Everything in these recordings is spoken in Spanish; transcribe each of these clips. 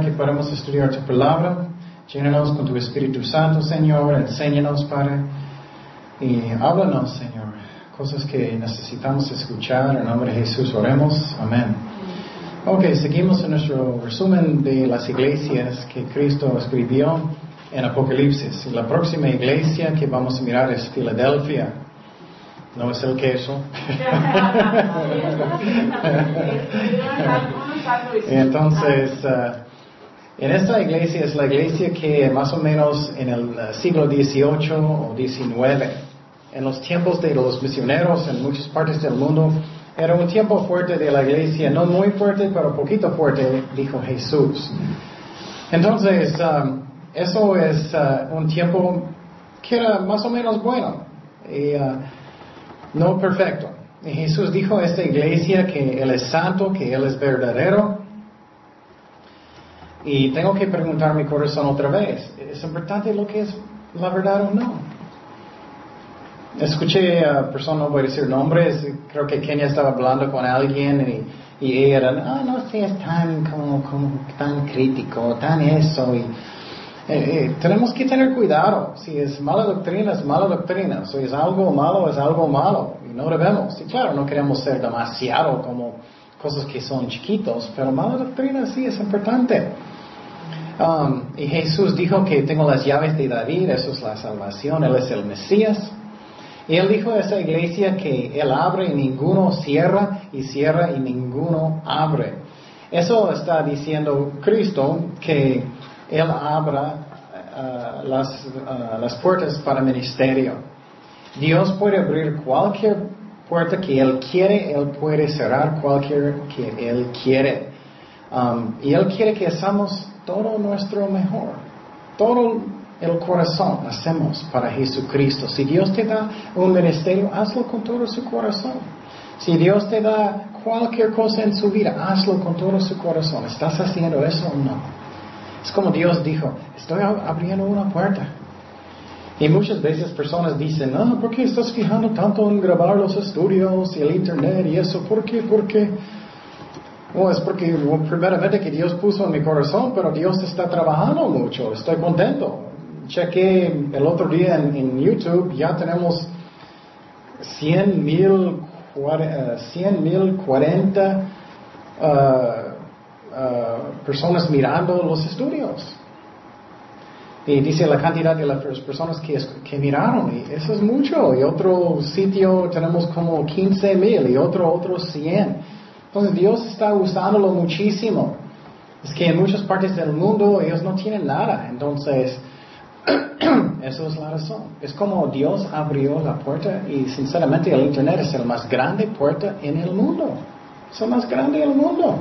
Que podamos estudiar tu palabra. Llénanos con tu Espíritu Santo, Señor. Enséñanos, Padre. Y háblanos, Señor. Cosas que necesitamos escuchar. En nombre de Jesús oremos. Amén. Ok, seguimos en nuestro resumen de las iglesias que Cristo escribió en Apocalipsis. La próxima iglesia que vamos a mirar es Filadelfia. No es el queso. Entonces, uh, en esta iglesia es la iglesia que más o menos en el uh, siglo XVIII o XIX, en los tiempos de los misioneros en muchas partes del mundo, era un tiempo fuerte de la iglesia, no muy fuerte, pero poquito fuerte, dijo Jesús. Entonces, um, eso es uh, un tiempo que era más o menos bueno. Y, no perfecto. Y Jesús dijo a esta iglesia que Él es santo, que Él es verdadero. Y tengo que preguntar mi corazón otra vez, ¿es importante lo que es la verdad o no? Escuché a personas, no voy a decir nombres, creo que Kenia estaba hablando con alguien y, y ella era, ah, no seas tan, como, como, tan crítico, tan eso. Y, eh, eh, tenemos que tener cuidado. Si es mala doctrina, es mala doctrina. Si es algo malo, es algo malo. Y no debemos. Y claro, no queremos ser demasiado como cosas que son chiquitos, pero mala doctrina sí es importante. Um, y Jesús dijo que tengo las llaves de David, eso es la salvación, Él es el Mesías. Y Él dijo a esa iglesia que Él abre y ninguno cierra, y cierra y ninguno abre. Eso está diciendo Cristo que él abra uh, las, uh, las puertas para ministerio. Dios puede abrir cualquier puerta que Él quiere, Él puede cerrar cualquier que Él quiere. Um, y Él quiere que hagamos todo nuestro mejor, todo el corazón hacemos para Jesucristo. Si Dios te da un ministerio, hazlo con todo su corazón. Si Dios te da cualquier cosa en su vida, hazlo con todo su corazón. ¿Estás haciendo eso o no? Es como Dios dijo, estoy abriendo una puerta. Y muchas veces personas dicen, no, ¿por qué estás fijando tanto en grabar los estudios y el internet y eso? ¿Por qué? ¿Por qué? Bueno, es porque primeramente que Dios puso en mi corazón, pero Dios está trabajando mucho, estoy contento. Chequé el otro día en, YouTube, ya tenemos 100 mil, 100 mil 40 Uh, personas mirando los estudios. Y dice la cantidad de las personas que, que miraron, y eso es mucho. Y otro sitio tenemos como 15 mil y otro, otro 100. Entonces Dios está usándolo muchísimo. Es que en muchas partes del mundo ellos no tienen nada. Entonces, eso es la razón. Es como Dios abrió la puerta y sinceramente el Internet es la más grande puerta en el mundo. Es el más grande el mundo.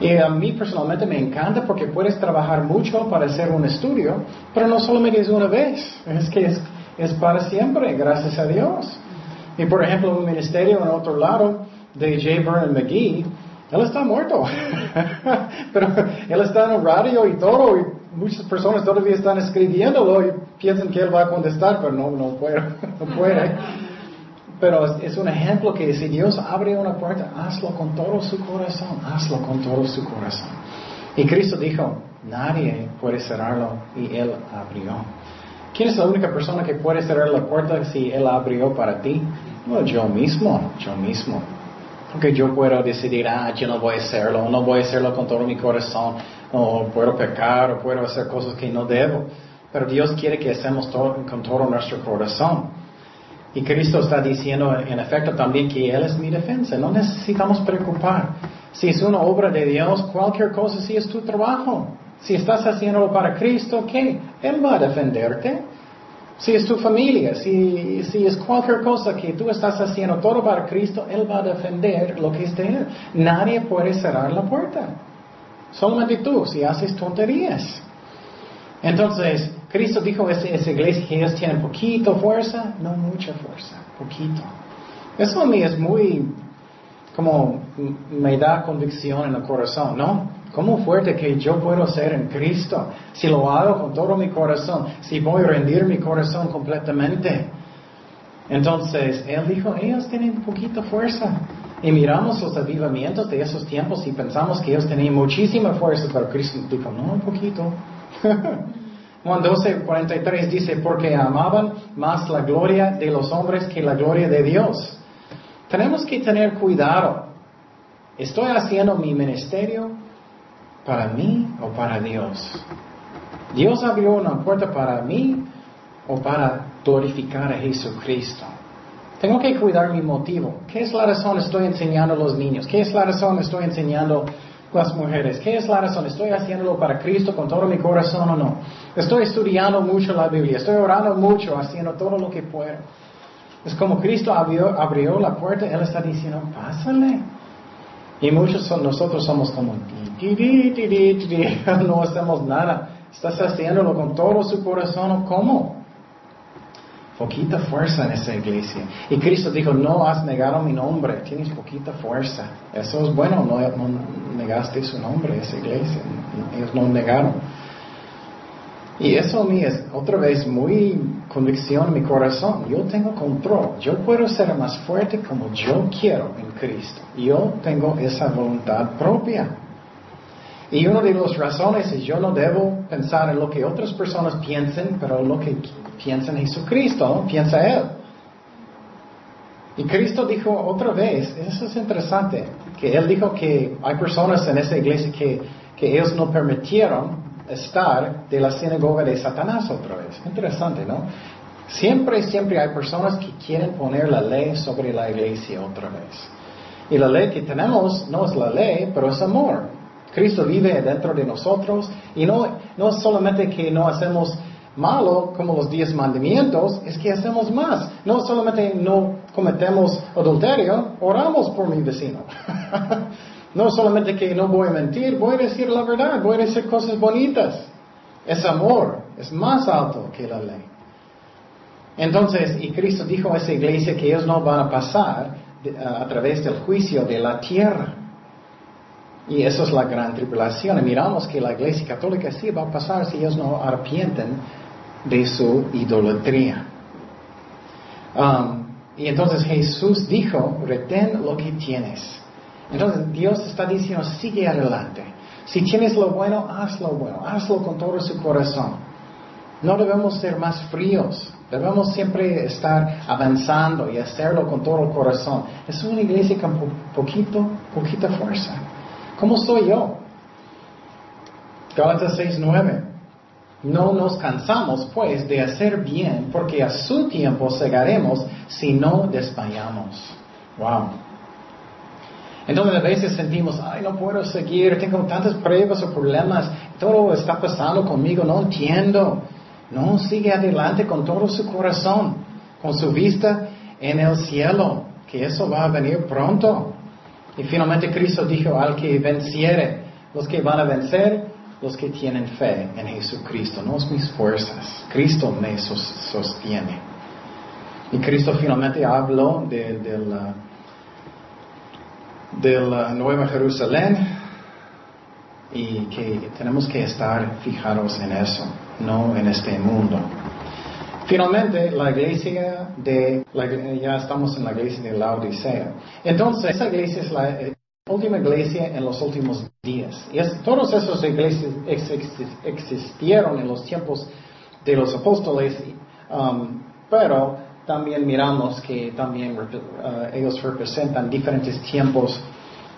Y a mí personalmente me encanta porque puedes trabajar mucho para hacer un estudio, pero no solamente es una vez, es que es, es para siempre, gracias a Dios. Y por ejemplo, un ministerio en otro lado de J. Vernon McGee, él está muerto, pero él está en el radio y todo, y muchas personas todavía están escribiéndolo y piensan que él va a contestar, pero no, no puede. No puede. Pero es, un ejemplo que si Dios abre una puerta, hazlo con todo su corazón, hazlo con todo su corazón. Y Cristo dijo, nadie puede cerrarlo y Él abrió. ¿Quién es la única persona que puede cerrar la puerta si Él abrió para ti? No, yo mismo, yo mismo. Porque yo puedo decidir, ah, yo no voy a hacerlo, no voy a hacerlo con todo mi corazón, o puedo pecar, o puedo hacer cosas que no debo. Pero Dios quiere que hacemos todo, con todo nuestro corazón. Y Cristo está diciendo en efecto también que Él es mi defensa. No necesitamos preocupar. Si es una obra de Dios, cualquier cosa, si es tu trabajo. Si estás haciéndolo para Cristo, ¿qué? Él va a defenderte. Si es tu familia, si, si es cualquier cosa que tú estás haciendo todo para Cristo, Él va a defender lo que es de Él. Nadie puede cerrar la puerta. Solamente tú, si haces tonterías. Entonces, Cristo dijo a esa iglesia que ellos tienen poquito fuerza, no mucha fuerza, poquito. Eso a mí es muy, como me da convicción en el corazón, ¿no? ¿Cómo fuerte que yo puedo ser en Cristo si lo hago con todo mi corazón, si voy a rendir mi corazón completamente? Entonces, Él dijo, ellos tienen poquito fuerza. Y miramos los avivamientos de esos tiempos y pensamos que ellos tenían muchísima fuerza, pero Cristo dijo, no, un poquito. Juan 12, 43 dice, porque amaban más la gloria de los hombres que la gloria de Dios. Tenemos que tener cuidado. ¿Estoy haciendo mi ministerio para mí o para Dios? ¿Dios abrió una puerta para mí o para glorificar a Jesucristo? Tengo que cuidar mi motivo. ¿Qué es la razón estoy enseñando a los niños? ¿Qué es la razón estoy enseñando a las mujeres? ¿Qué es la razón? ¿Estoy haciéndolo para Cristo con todo mi corazón o no? Estoy estudiando mucho la Biblia. Estoy orando mucho, haciendo todo lo que puedo. Es como Cristo abrió, abrió la puerta, Él está diciendo, pásale. Y muchos de nosotros somos como, no hacemos nada. Estás haciéndolo con todo su corazón cómo? Poquita fuerza en esa iglesia. Y Cristo dijo, no has negado mi nombre, tienes poquita fuerza. Eso es bueno, no, negaste su nombre, esa iglesia. Ellos no negaron. Y eso a mí es otra vez muy convicción en mi corazón. Yo tengo control. Yo puedo ser más fuerte como yo quiero en Cristo. Yo tengo esa voluntad propia. Y una de las razones es yo no debo pensar en lo que otras personas piensen, pero lo que piensa en Jesucristo, piensa Él. Y Cristo dijo otra vez, eso es interesante, que Él dijo que hay personas en esa iglesia que, que ellos no permitieron estar de la sinagoga de Satanás otra vez. Interesante, ¿no? Siempre, siempre hay personas que quieren poner la ley sobre la iglesia otra vez. Y la ley que tenemos no es la ley, pero es amor. Cristo vive dentro de nosotros y no, no solamente que no hacemos malo como los diez mandamientos, es que hacemos más. No solamente no cometemos adulterio, oramos por mi vecino. no solamente que no voy a mentir, voy a decir la verdad, voy a decir cosas bonitas. Es amor, es más alto que la ley. Entonces, y Cristo dijo a esa iglesia que ellos no van a pasar a través del juicio de la tierra. Y eso es la gran tribulación. Y miramos que la iglesia católica sí va a pasar si ellos no arrepienten de su idolatría. Um, y entonces Jesús dijo, retén lo que tienes. Entonces Dios está diciendo, sigue adelante. Si tienes lo bueno, hazlo bueno, hazlo con todo su corazón. No debemos ser más fríos, debemos siempre estar avanzando y hacerlo con todo el corazón. Es una iglesia con poquito, poquita fuerza. ¿Cómo soy yo? Gálatas 6.9. No nos cansamos, pues, de hacer bien, porque a su tiempo segaremos si no desmayamos. Wow. Entonces a veces sentimos, ay, no puedo seguir, tengo tantas pruebas o problemas, todo está pasando conmigo, no entiendo. No, sigue adelante con todo su corazón, con su vista en el cielo, que eso va a venir pronto. Y finalmente Cristo dijo, al que venciere, los que van a vencer, los que tienen fe en Jesucristo, no es mis fuerzas. Cristo me sostiene. Y Cristo finalmente habló de, la, de la Nueva Jerusalén y que tenemos que estar fijados en eso, no en este mundo. Finalmente, la iglesia de, ya estamos en la iglesia de la Odisea. Entonces, esa iglesia es la eh, última iglesia en los últimos días. Y es, todas esas iglesias existieron en los tiempos de los apóstoles, um, pero también miramos que también uh, ellos representan diferentes tiempos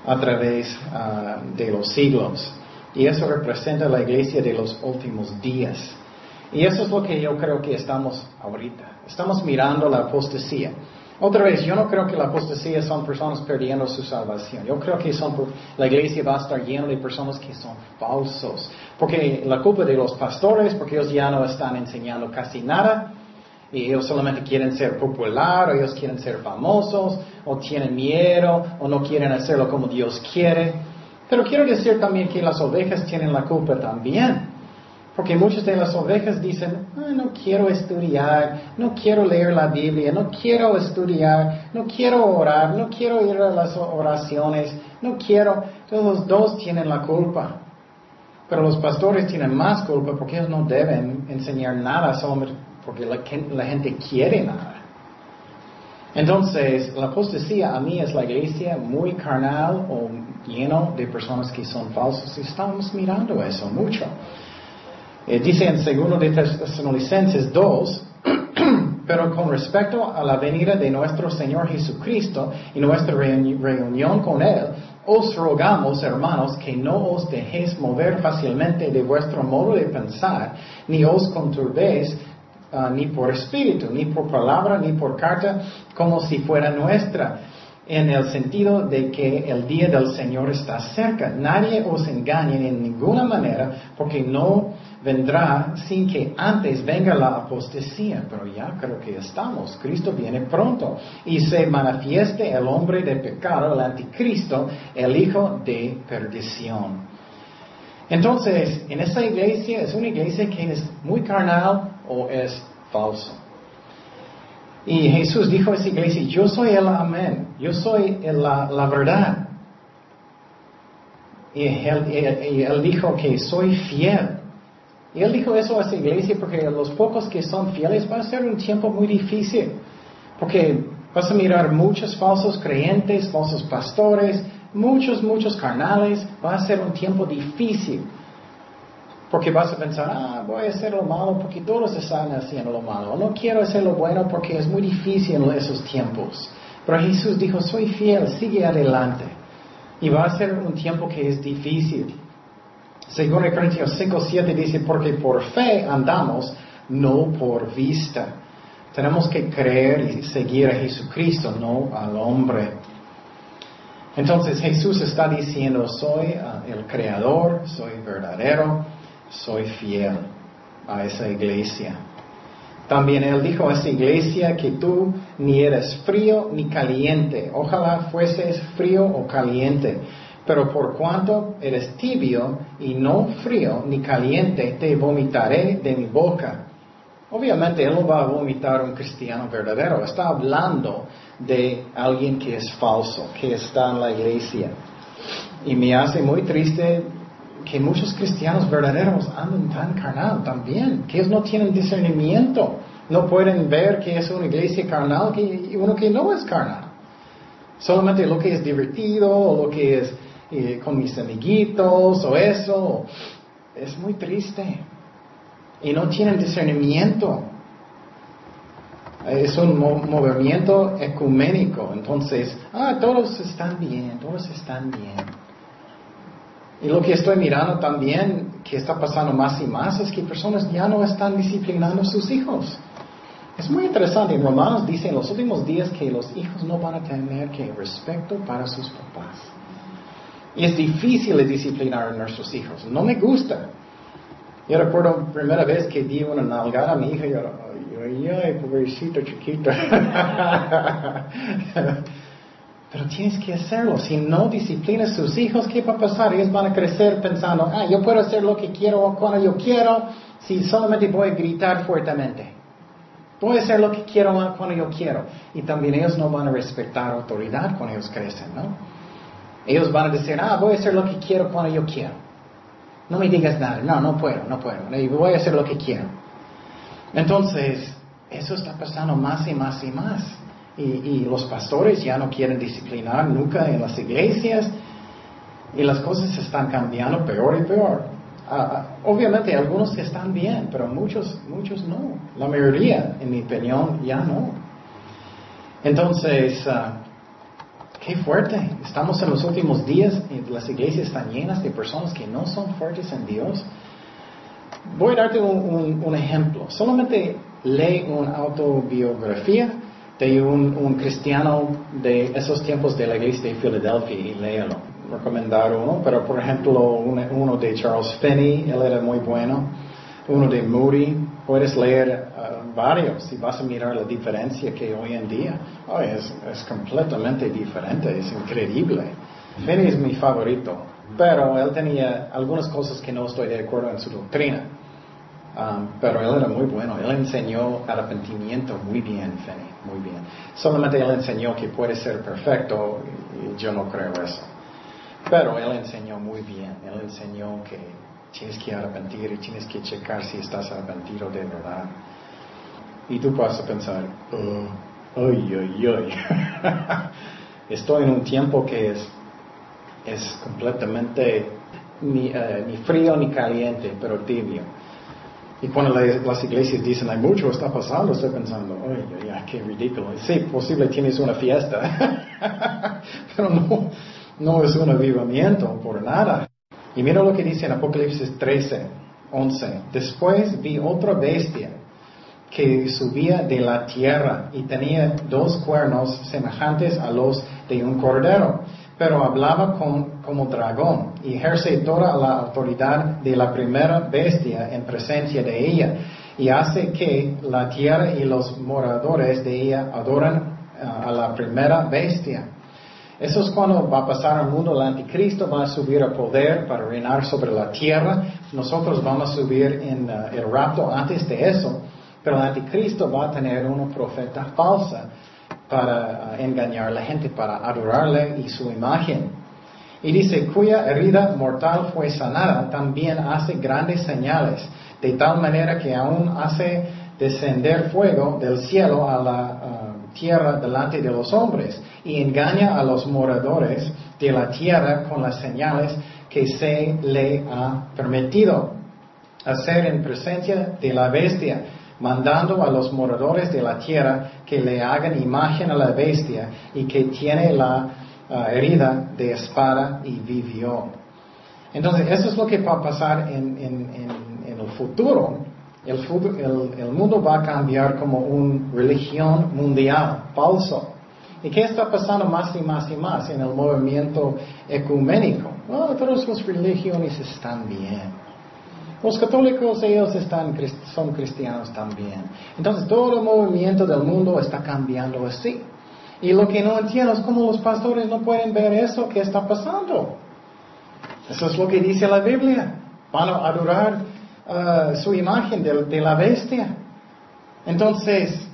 a través uh, de los siglos. Y eso representa la iglesia de los últimos días. Y eso es lo que yo creo que estamos ahorita. Estamos mirando la apostasía. Otra vez, yo no creo que la apostasía son personas perdiendo su salvación. Yo creo que son, la iglesia va a estar llena de personas que son falsos. Porque la culpa de los pastores, porque ellos ya no están enseñando casi nada. Y ellos solamente quieren ser popular, o ellos quieren ser famosos, o tienen miedo, o no quieren hacerlo como Dios quiere. Pero quiero decir también que las ovejas tienen la culpa también. Porque muchas de las ovejas dicen, no quiero estudiar, no quiero leer la Biblia, no quiero estudiar, no quiero orar, no quiero ir a las oraciones, no quiero. Todos los dos tienen la culpa. Pero los pastores tienen más culpa porque ellos no deben enseñar nada solo porque la, gente quiere nada. Entonces, la apostasía a mí es la iglesia muy carnal o lleno de personas que son falsos. Estamos mirando eso mucho. Eh, dice en 2 de Tesalonicenses 2, pero con respecto a la venida de nuestro Señor Jesucristo y nuestra reunión con Él, os rogamos, hermanos, que no os dejéis mover fácilmente de vuestro modo de pensar, ni os conturbéis ah, ni por espíritu, ni por palabra, ni por carta, como si fuera nuestra, en el sentido de que el día del Señor está cerca. Nadie os engañe en ninguna manera, porque no vendrá sin que antes venga la apostasía, pero ya creo que estamos. Cristo viene pronto y se manifieste el hombre de pecado, el anticristo, el hijo de perdición. Entonces, en esta iglesia es una iglesia que es muy carnal o es falso. Y Jesús dijo a esa iglesia, yo soy el amén, yo soy la, la verdad. Y él dijo que soy fiel. Y él dijo eso a esa iglesia porque los pocos que son fieles va a ser un tiempo muy difícil. Porque vas a mirar muchos falsos creyentes, falsos pastores, muchos, muchos carnales. Va a ser un tiempo difícil. Porque vas a pensar, ah, voy a hacer lo malo porque todos están haciendo lo malo. No quiero hacer lo bueno porque es muy difícil en esos tiempos. Pero Jesús dijo, soy fiel, sigue adelante. Y va a ser un tiempo que es difícil. Según Corintios 5, 7 dice, porque por fe andamos, no por vista. Tenemos que creer y seguir a Jesucristo, no al hombre. Entonces Jesús está diciendo, soy ah, el creador, soy verdadero, soy fiel a esa iglesia. También Él dijo a esa iglesia que tú ni eres frío ni caliente. Ojalá fueses frío o caliente pero por cuanto eres tibio y no frío ni caliente, te vomitaré de mi boca. Obviamente Él no va a vomitar un cristiano verdadero, está hablando de alguien que es falso, que está en la iglesia. Y me hace muy triste que muchos cristianos verdaderos andan tan carnal también, que ellos no tienen discernimiento, no pueden ver que es una iglesia carnal y uno que no es carnal. Solamente lo que es divertido o lo que es con mis amiguitos o eso. Es muy triste. Y no tienen discernimiento. Es un movimiento ecuménico. Entonces, ah, todos están bien, todos están bien. Y lo que estoy mirando también, que está pasando más y más, es que personas ya no están disciplinando a sus hijos. Es muy interesante. En Romanos dice en los últimos días que los hijos no van a tener que respeto para sus papás. Y es difícil disciplinar a nuestros hijos. No me gusta. Yo recuerdo la primera vez que di una nalgada a mi hija yo, ay, ay, pobrecito chiquito. Pero tienes que hacerlo. Si no disciplinas a sus hijos, ¿qué va a pasar? Ellos van a crecer pensando, ah, yo puedo hacer lo que quiero cuando yo quiero, si solamente voy a gritar fuertemente. Voy a hacer lo que quiero cuando yo quiero. Y también ellos no van a respetar autoridad cuando ellos crecen, ¿no? Ellos van a decir, ah, voy a hacer lo que quiero cuando yo quiero. No me digas nada, no, no puedo, no puedo. Voy a hacer lo que quiero. Entonces, eso está pasando más y más y más. Y, los pastores ya no quieren disciplinar nunca en las iglesias. Y las cosas están cambiando peor y peor. Ah, obviamente algunos están bien, pero muchos, muchos no. La mayoría, en mi opinión, ya no. Entonces, ah, Qué fuerte. Estamos en los últimos días y las iglesias están llenas de personas que no son fuertes en Dios. Voy a darte un, ejemplo. Solamente lee una autobiografía de un, cristiano de esos tiempos de la iglesia de Filadelfia y léelo. Recomendar uno, pero por ejemplo uno de Charles Finney, él era muy bueno. Uno de Moody, puedes leer uh, varios y vas a mirar la diferencia que hoy en día es, es, completamente diferente, es increíble. Finney es mi favorito, pero él tenía algunas cosas que no estoy de acuerdo en su doctrina. Um, pero él era muy bueno, él enseñó arrepentimiento muy bien, Finney, muy bien. Solamente él enseñó que puede ser perfecto y yo no creo eso. Pero él enseñó muy bien, él enseñó que Tienes que arrepentir y tienes que checar si estás arrepentido de verdad. Y tú vas a pensar, oh, Uy, uy, uy. Estoy en un tiempo que es, es completamente ni, eh, ni frío ni caliente, pero tibio. Y cuando las iglesias dicen, hay mucho está pasando, estoy pensando, oye, ya, qué ridículo. Sí, posible tienes una fiesta, pero no, no es un avivamiento por nada. Y mira lo que dice en Apocalipsis 13, 11. Después vi otra bestia que subía de la tierra y tenía dos cuernos semejantes a los de un cordero pero hablaba como dragón y ejerce toda la autoridad de la primera bestia en presencia de ella y hace que la tierra y los moradores de ella adoran uh, a la primera bestia. Eso es cuando va a pasar al mundo, el anticristo va a subir a poder para reinar sobre la tierra. Nosotros vamos a subir en uh, el rapto antes de eso, pero el anticristo va a tener una profeta falsa para uh, engañar a la gente, para adorarle y su imagen. Y dice, cuya herida mortal fue sanada, también hace grandes señales, de tal manera que aún hace descender fuego del cielo a la uh, tierra delante de los hombres y engaña a los moradores de la tierra con las señales que se le ha permitido hacer en presencia de la bestia mandando a los moradores de la tierra que le hagan imagen a la bestia y que tiene la uh, herida de espada y vivió. Entonces, eso es lo que va a pasar en, el futuro. El, el, mundo va a cambiar como una religión mundial, falso. ¿Y qué está pasando más y más y más en el movimiento ecuménico? Bueno, todas las religiones están bien. Los católicos, ellos están, son cristianos también. Entonces, todo el movimiento del mundo está cambiando así. Y lo que no entiendo es cómo los pastores no pueden ver eso que está pasando. Eso es lo que dice la Biblia. Van a adorar uh, su imagen de, la bestia. Entonces,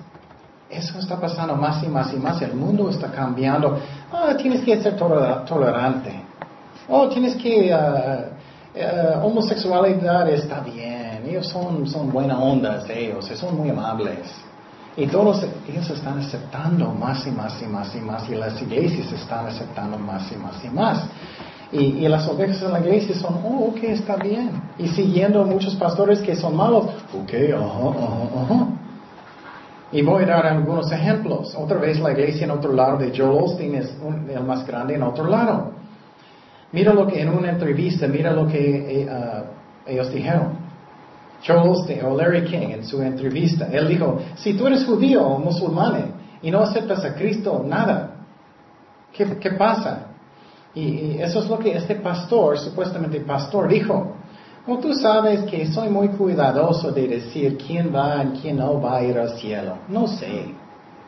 eso está pasando más y más y más. El mundo está cambiando. Ah, tienes que ser tolerante. Oh, tienes que uh, eh, homosexualidad está bien, ellos son, son buena ondas, ellos, son muy amables. Y todos ellos están aceptando más y más y más y más, y las iglesias están aceptando más y más y más. Y, las ovejas en la iglesia son, oh, ok, está bien. Y siguiendo muchos pastores que son malos, ok, ajá, ajá, ajá. Y voy a dar algunos ejemplos. Otra vez la iglesia en otro lado de Joel Osteen es el más grande en otro lado. Mira lo que en una entrevista, mira lo que eh, ah, ellos dijeron. Charles o Larry King en su entrevista, él dijo, si tú eres judío o musulmán y no aceptas a Cristo, nada. ¿Qué, qué pasa? Y, eso es lo que este pastor, supuestamente pastor, dijo. Oh, tú sabes que soy muy cuidadoso de decir quién va y quién no va a ir al cielo. No sé.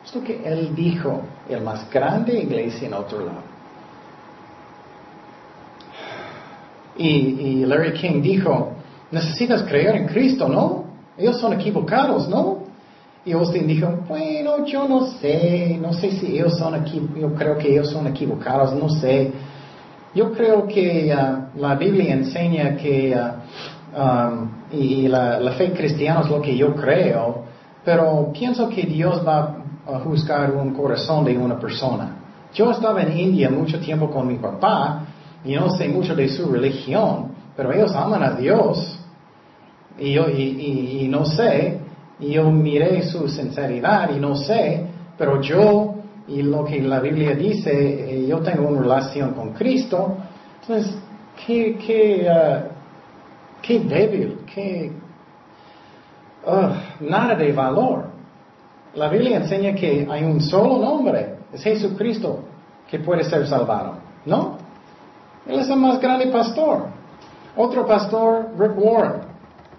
Es lo que él dijo, el más grande iglesia en otro lado. Y, Larry King dijo, necesitas creer en Cristo, ¿no? Ellos son equivocados, ¿no? Y Austin dijo, bueno, yo no sé, no sé si ellos son equivocados, yo creo que ellos son equivocados, no sé. Yo creo que uh, la Biblia enseña que, uh, um, y la, la, fe cristiana es lo que yo creo, pero pienso que Dios va a juzgar un corazón de una persona. Yo estaba en India mucho tiempo con mi papá y no sé mucho de su religión, pero ellos aman a Dios. Y yo y, no sé, y yo miré su sinceridad y no sé, pero yo y lo que la Biblia dice, eh, yo tengo una relación con Cristo, entonces, qué, qué, uh, qué débil, qué... Nada de valor. La Biblia enseña que hay un solo nombre, es Jesucristo, que puede ser salvado, ¿no? Él es el más grande pastor. Otro pastor, Rick Warren.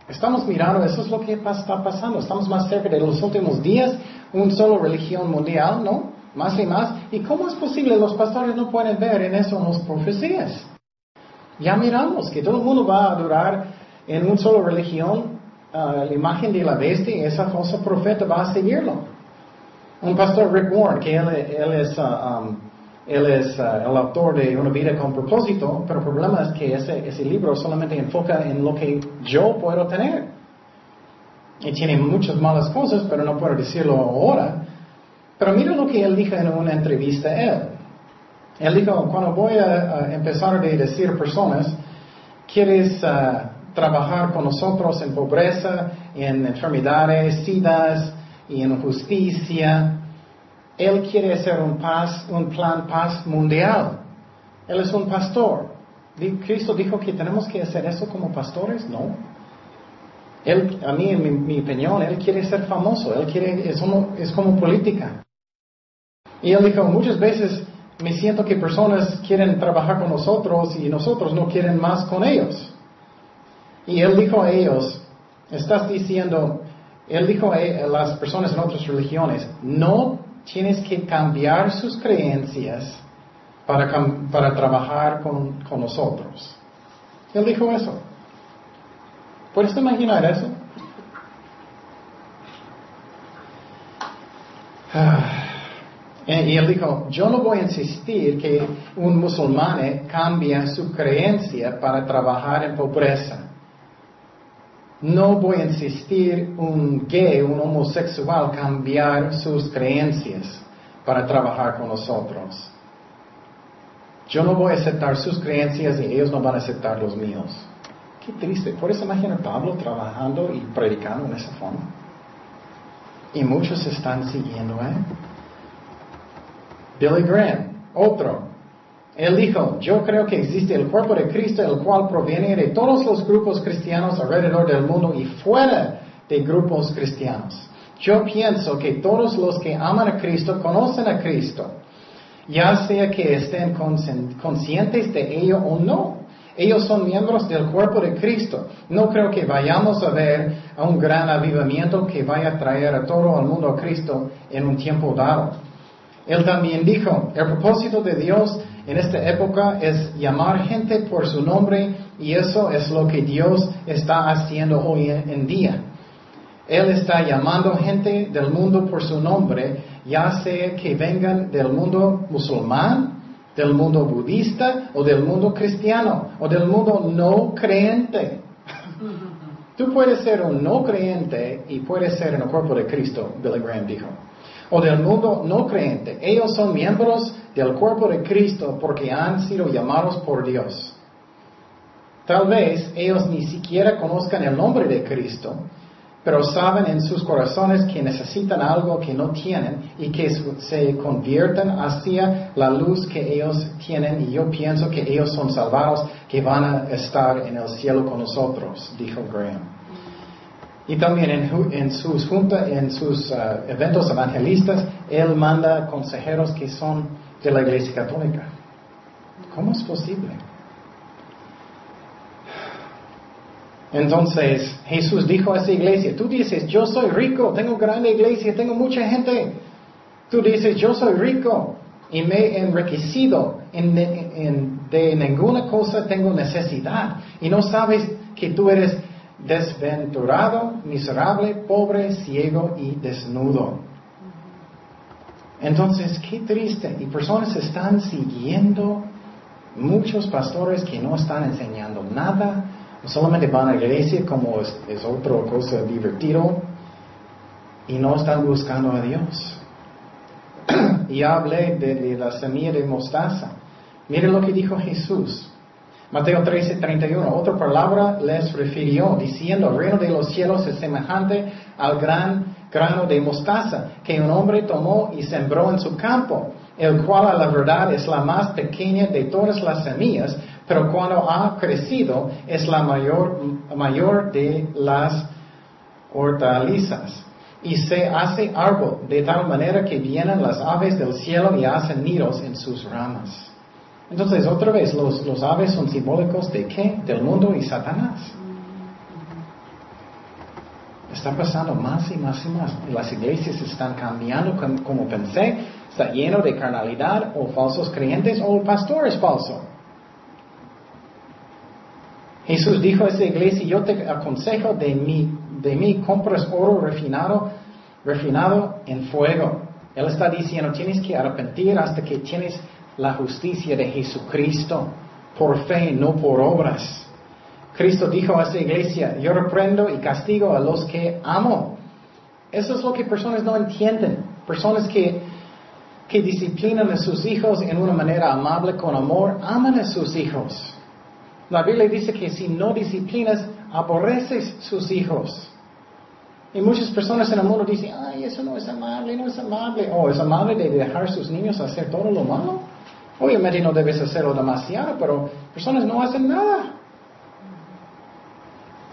Estamos mirando, eso es lo que está pasando. Estamos más cerca de los últimos días, un solo religión mundial, ¿no? Más y más. ¿Y cómo es posible? Los pastores no pueden ver en eso las profecías. Ya miramos que todo el mundo va a adorar en un solo religión uh, la imagen de la bestia y esa falsa profeta va a seguirlo. Un pastor Rick Warren, que él, es uh, um, él es uh, el autor de Una vida con propósito, pero el problema es que ese, ese libro solamente enfoca en lo que yo puedo tener. Y tiene muchas malas cosas, pero no puedo decirlo ahora. Pero mira lo que él dijo en una entrevista a él. Él dijo, cuando voy a, empezar a decir a personas, ¿quieres ah, trabajar con nosotros en pobreza, en enfermedades, sidas y en justicia? Él quiere hacer un, paz, un plan paz mundial. Él es un pastor. Cristo dijo que tenemos que hacer eso como pastores, no. Él, a mí, en mi, opinión, él quiere ser famoso, él quiere, es, es como política. Y él dijo, muchas veces me siento que personas quieren trabajar con nosotros y nosotros no quieren más con ellos. Y él dijo a ellos, estás diciendo, él dijo a las personas en otras religiones, no tienes que cambiar sus creencias para, para trabajar con, con nosotros. Él dijo eso. ¿Puedes imaginar eso? Ah. Y él dijo, yo no voy a insistir que un musulmán cambie su creencia para trabajar en pobreza. No voy a insistir un gay, un homosexual cambiar sus creencias para trabajar con nosotros. Yo no voy a aceptar sus creencias y ellos no van a aceptar los míos. Qué triste. Por eso imagina Pablo trabajando y predicando en esa forma. Y muchos están siguiendo a él. Billy Graham, otro. Él dijo, yo creo que existe el cuerpo de Cristo, el cual proviene de todos los grupos cristianos alrededor del mundo y fuera de grupos cristianos. Yo pienso que todos los que aman a Cristo conocen a Cristo ya sea que estén conscientes de ello o no. Ellos son miembros del cuerpo de Cristo. No creo que vayamos a ver a un gran avivamiento que vaya a traer a todo el mundo a Cristo en un tiempo dado. Él también dijo, el propósito de Dios en esta época es llamar gente por su nombre y eso es lo que Dios está haciendo hoy en día. Él está llamando gente del mundo por su nombre, ya sea que vengan del mundo musulmán, del mundo budista o del mundo cristiano o del mundo no creyente. Tú puedes ser un no creyente y puedes ser en el cuerpo de Cristo, Billy Graham dijo. O del mundo no creyente. Ellos son miembros del cuerpo de Cristo porque han sido llamados por Dios. Tal vez ellos ni siquiera conozcan el nombre de Cristo, pero saben en sus corazones que necesitan algo que no tienen y que se convierten hacia la luz que ellos tienen y yo pienso que ellos son salvados, que van a estar en el cielo con nosotros, dijo Graham. Y también en, sus juntas, en sus uh, eventos evangelistas, él manda consejeros que son de la Iglesia Católica. ¿Cómo es posible? Entonces Jesús dijo a esa iglesia, tú dices, yo soy rico, tengo grande iglesia, tengo mucha gente. Tú dices, yo soy rico y me he enriquecido, en, de ninguna cosa tengo necesidad. Y no sabes que tú eres desventurado, miserable, pobre, ciego y desnudo. Entonces, qué triste. Y personas están siguiendo muchos pastores que no están enseñando nada solamente van a la iglesia como es, otra cosa divertido y no están buscando a Dios. y hablé de, la semilla de mostaza. Mire lo que dijo Jesús. Mateo 13, 31. Otra palabra les refirió diciendo, el reino de los cielos es semejante al gran grano de mostaza que un hombre tomó y sembró en su campo, el cual a la verdad es la más pequeña de todas las semillas, pero cuando ha crecido es la mayor, mayor de las hortalizas y se hace árbol de tal manera que vienen las aves del cielo y hacen nidos en sus ramas. Entonces, otra vez, los, los aves son simbólicos de qué? Del mundo y Satanás. Está pasando más y más y más. Las iglesias están cambiando como pensé. Está lleno de carnalidad o falsos creyentes o pastores falsos. Jesús dijo a esa iglesia, yo te aconsejo de mí, de mí compras oro refinado, refinado en fuego. Él está diciendo, tienes que arrepentir hasta que tienes la justicia de Jesucristo, por fe, no por obras. Cristo dijo a esa iglesia, yo reprendo y castigo a los que amo. Eso es lo que personas no entienden. personas que, que disciplinan a sus hijos en una manera amable, con amor, aman a sus hijos. La Biblia dice que si no disciplinas, aborreces sus hijos. Y muchas personas en el mundo dicen, ay, eso no es amable, no es amable. O oh, es amable de dejar a sus niños hacer todo lo malo. Obviamente no debes hacerlo demasiado, pero personas no hacen nada.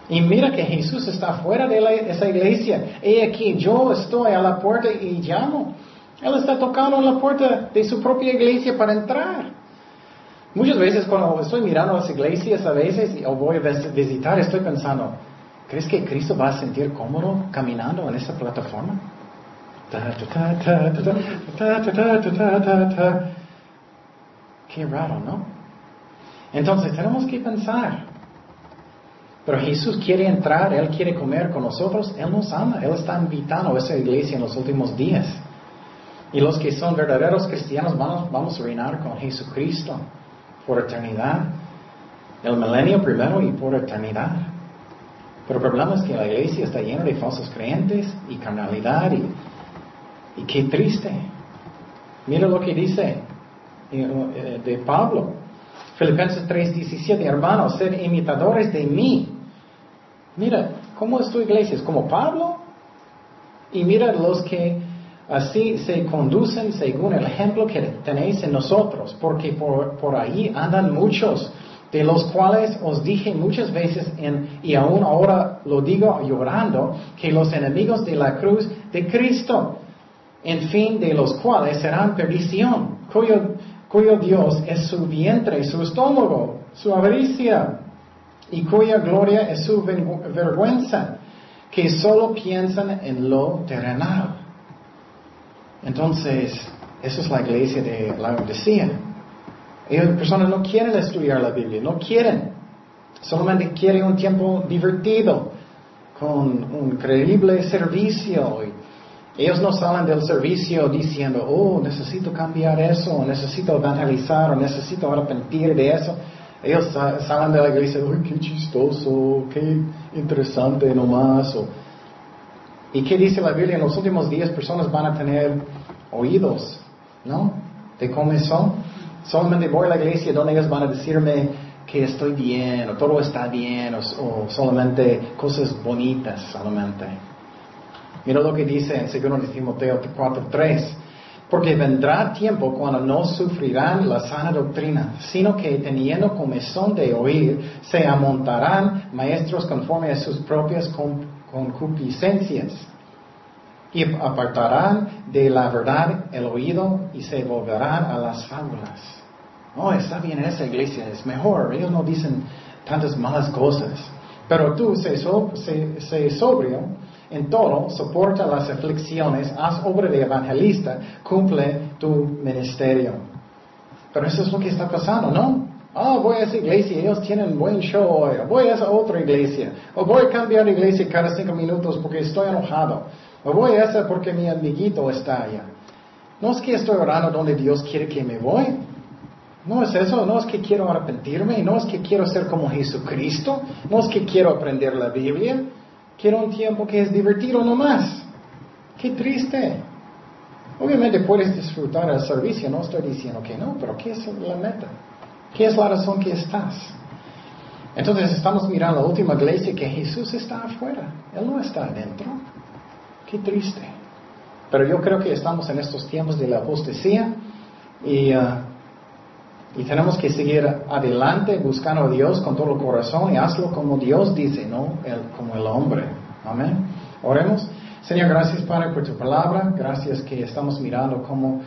Y mira que Jesús está fuera de esa iglesia. Y aquí yo estoy a la puerta y llamo. Él está tocando la puerta de su propia iglesia para entrar. Muchas veces cuando estoy mirando las iglesias a veces o voy a visitar, estoy pensando, ¿crees que Cristo va a sentir cómodo caminando en esa plataforma? Qué raro, ¿no? Entonces tenemos que pensar. Pero Jesús quiere entrar, Él quiere comer con nosotros, Él nos ama, Él está invitando a esa iglesia en los últimos días. Y los que son verdaderos cristianos vamos, a reinar con Jesucristo por eternidad. El milenio primero y por eternidad. Pero el problema es que la iglesia está llena de falsos creyentes y carnalidad y, qué triste. Mira lo que dice eh, de Pablo. Filipenses 3:17, hermanos, sed imitadores de mí. Mira, ¿cómo es tu iglesia? ¿Es como Pablo? Y mira los que así se conducen según el ejemplo que tenéis en nosotros, porque por, por ahí andan muchos, de los cuales os dije muchas veces, en, y aún ahora lo digo llorando, que los enemigos de la cruz de Cristo, en fin de los cuales serán perdición, cuyo cuyo Dios es su vientre, su estómago, su avaricia, y cuya gloria es su vergüenza, que solo piensan en lo terrenal. Entonces, esa es la iglesia de la Odisea. Las personas no quieren estudiar la Biblia, no quieren. Solamente quieren un tiempo divertido, con un creíble servicio ellos no salen del servicio diciendo, oh, necesito cambiar eso, necesito evangelizar, o necesito arrepentir de eso. Ellos salen de la iglesia, uy, qué chistoso, qué interesante nomás. ¿Y qué dice la Biblia? En los últimos días personas van a tener oídos, ¿no? ¿De cómo son? Solamente voy a la iglesia donde ellos van a decirme que estoy bien, o todo está bien, o, o solamente cosas bonitas solamente. Mira lo que dice en 2 Timoteo 4:3. Porque vendrá tiempo cuando no sufrirán la sana doctrina, sino que teniendo comezón de oír, se amontarán maestros conforme a sus propias concupiscencias y apartarán de la verdad el oído y se volverán a las fábulas. Oh, está bien esa iglesia, es mejor, ellos no dicen tantas malas cosas. Pero tú, sé, sobrio en todo, soporta las aflicciones, haz obra de evangelista, cumple tu ministerio. Pero eso es lo que está pasando, ¿no? Ah, voy a esa iglesia, ellos tienen buen show hoy. Voy a esa otra iglesia. O voy a cambiar de iglesia cada cinco minutos porque estoy enojado. O voy a esa porque mi amiguito está allá. No es que estoy orando donde Dios quiere que me voy. No es eso, no es que quiero arrepentirme, no es que quiero ser como Jesucristo, no es que quiero aprender la Biblia. Quiero un tiempo que es divertido nomás. Qué triste. Obviamente puedes disfrutar el servicio, no estoy diciendo que no, pero ¿qué es la meta? ¿Qué es la razón que estás? Entonces estamos mirando la última iglesia que Jesús está afuera, Él no está adentro. Qué triste. Pero yo creo que estamos en estos tiempos de la apostasía y uh, y tenemos que seguir adelante buscando a Dios con todo el corazón y hazlo como Dios dice, no como el hombre. Amén. Oremos. Señor, gracias Padre por tu palabra. Gracias que estamos mirando cómo,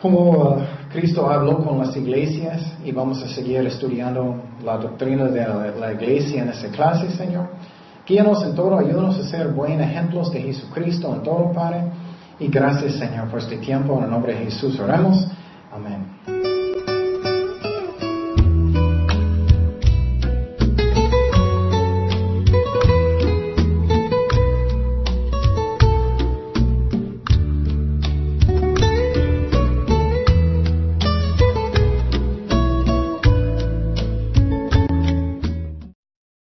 cómo uh, Cristo habló con las iglesias y vamos a seguir estudiando la doctrina de la, iglesia en esta clase, Señor. Guíanos en todo, ayúdanos a ser buenos ejemplos de Jesucristo en todo, Padre. Y gracias, Señor, por este tiempo. En el nombre de Jesús oremos. Amén.